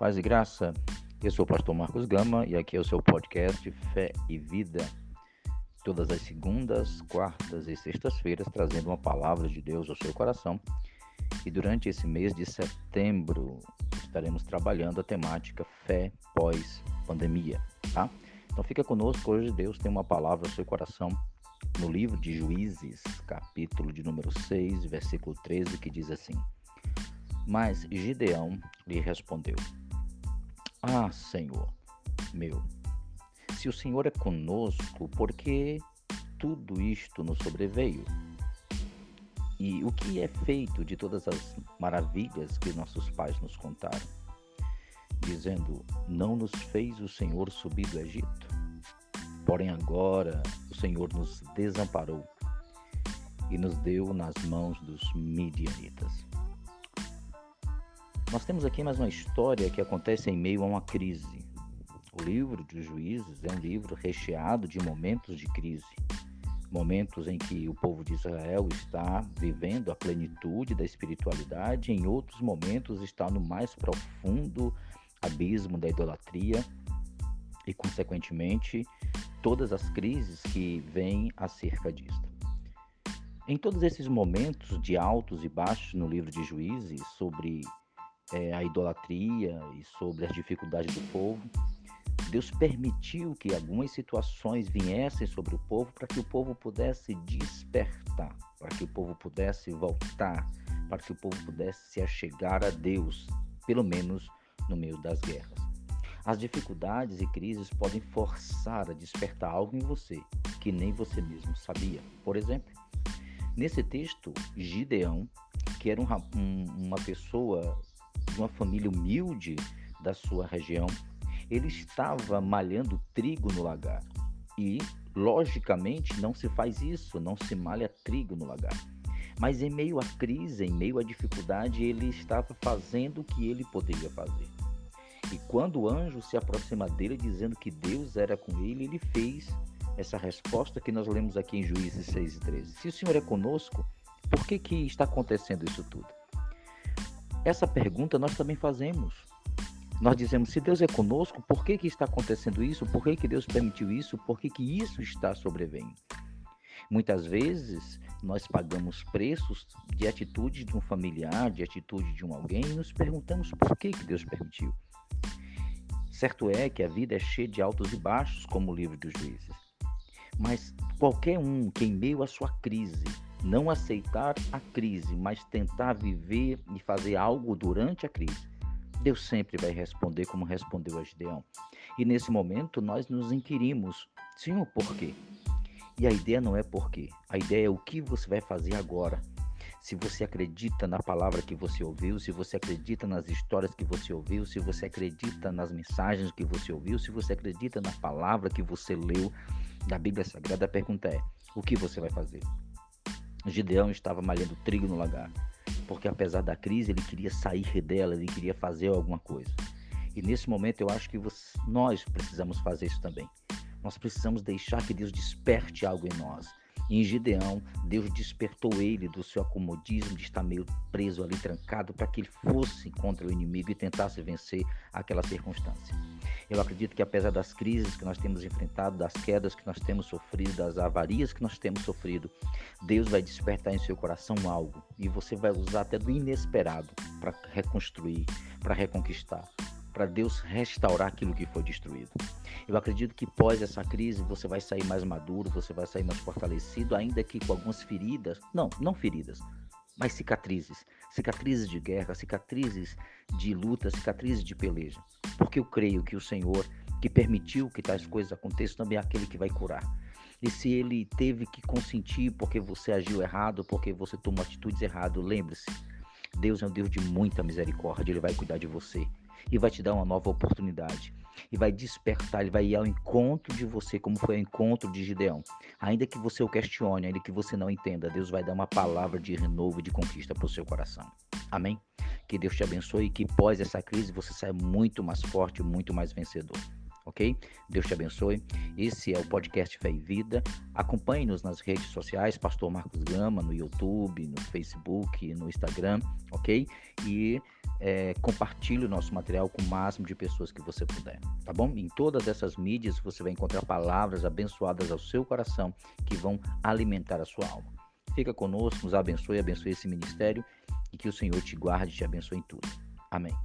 Paz e graça, eu sou o pastor Marcos Gama e aqui é o seu podcast Fé e Vida. Todas as segundas, quartas e sextas-feiras trazendo uma palavra de Deus ao seu coração. E durante esse mês de setembro estaremos trabalhando a temática Fé pós-pandemia, tá? Então fica conosco, hoje Deus tem uma palavra ao seu coração no livro de Juízes, capítulo de número 6, versículo 13, que diz assim: Mas Gideão lhe respondeu: ah, Senhor, meu, se o Senhor é conosco, por que tudo isto nos sobreveio? E o que é feito de todas as maravilhas que nossos pais nos contaram? Dizendo: Não nos fez o Senhor subir do Egito? Porém, agora o Senhor nos desamparou e nos deu nas mãos dos midianitas. Nós temos aqui mais uma história que acontece em meio a uma crise. O livro dos Juízes é um livro recheado de momentos de crise, momentos em que o povo de Israel está vivendo a plenitude da espiritualidade, em outros momentos está no mais profundo abismo da idolatria e, consequentemente, todas as crises que vêm acerca disto. Em todos esses momentos de altos e baixos no livro de Juízes, sobre é, a idolatria e sobre as dificuldades do povo, Deus permitiu que algumas situações viessem sobre o povo para que o povo pudesse despertar, para que o povo pudesse voltar, para que o povo pudesse se achegar a Deus, pelo menos no meio das guerras. As dificuldades e crises podem forçar a despertar algo em você que nem você mesmo sabia. Por exemplo, nesse texto, Gideão, que era um, um, uma pessoa uma família humilde da sua região, ele estava malhando trigo no lagar. E, logicamente, não se faz isso, não se malha trigo no lagar. Mas em meio à crise, em meio à dificuldade, ele estava fazendo o que ele poderia fazer. E quando o anjo se aproxima dele dizendo que Deus era com ele, ele fez essa resposta que nós lemos aqui em Juízes 6 e 13. Se o Senhor é conosco, por que, que está acontecendo isso tudo? Essa pergunta nós também fazemos. Nós dizemos, se Deus é conosco, por que, que está acontecendo isso? Por que, que Deus permitiu isso? Por que, que isso está sobrevendo? Muitas vezes nós pagamos preços de atitude de um familiar, de atitude de um alguém e nos perguntamos por que, que Deus permitiu. Certo é que a vida é cheia de altos e baixos, como o livro dos juízes. Mas qualquer um que, em meio à sua crise, não aceitar a crise, mas tentar viver e fazer algo durante a crise, Deus sempre vai responder como respondeu a Gideão. E nesse momento nós nos inquirimos, Senhor, por quê? E a ideia não é por quê, a ideia é o que você vai fazer agora. Se você acredita na palavra que você ouviu, se você acredita nas histórias que você ouviu, se você acredita nas mensagens que você ouviu, se você acredita na palavra que você leu da Bíblia Sagrada, a pergunta é: o que você vai fazer? Gideão estava malhando trigo no lagar, porque apesar da crise ele queria sair dela, ele queria fazer alguma coisa. E nesse momento eu acho que você, nós precisamos fazer isso também. Nós precisamos deixar que Deus desperte algo em nós. Em Gideão, Deus despertou ele do seu acomodismo de estar meio preso ali, trancado, para que ele fosse contra o inimigo e tentasse vencer aquela circunstância. Eu acredito que apesar das crises que nós temos enfrentado, das quedas que nós temos sofrido, das avarias que nós temos sofrido, Deus vai despertar em seu coração algo e você vai usar até do inesperado para reconstruir, para reconquistar, para Deus restaurar aquilo que foi destruído. Eu acredito que pós essa crise você vai sair mais maduro, você vai sair mais fortalecido, ainda que com algumas feridas, não, não feridas, mas cicatrizes, cicatrizes de guerra, cicatrizes de luta, cicatrizes de peleja. Porque eu creio que o Senhor, que permitiu que tais coisas aconteçam, também é aquele que vai curar. E se ele teve que consentir porque você agiu errado, porque você tomou atitudes erradas, lembre-se, Deus é um Deus de muita misericórdia, ele vai cuidar de você e vai te dar uma nova oportunidade e vai despertar, ele vai ir ao encontro de você, como foi o encontro de Gideão. Ainda que você o questione, ainda que você não entenda, Deus vai dar uma palavra de renovo e de conquista para o seu coração. Amém? Que Deus te abençoe e que pós essa crise você saia muito mais forte, muito mais vencedor. ok? Deus te abençoe. Esse é o podcast Fé e Vida. Acompanhe-nos nas redes sociais, Pastor Marcos Gama, no YouTube, no Facebook, no Instagram, ok? E é, compartilhe o nosso material com o máximo de pessoas que você puder, tá bom? Em todas essas mídias você vai encontrar palavras abençoadas ao seu coração que vão alimentar a sua alma. Fica conosco, nos abençoe, abençoe esse ministério e que o Senhor te guarde e te abençoe em tudo. Amém.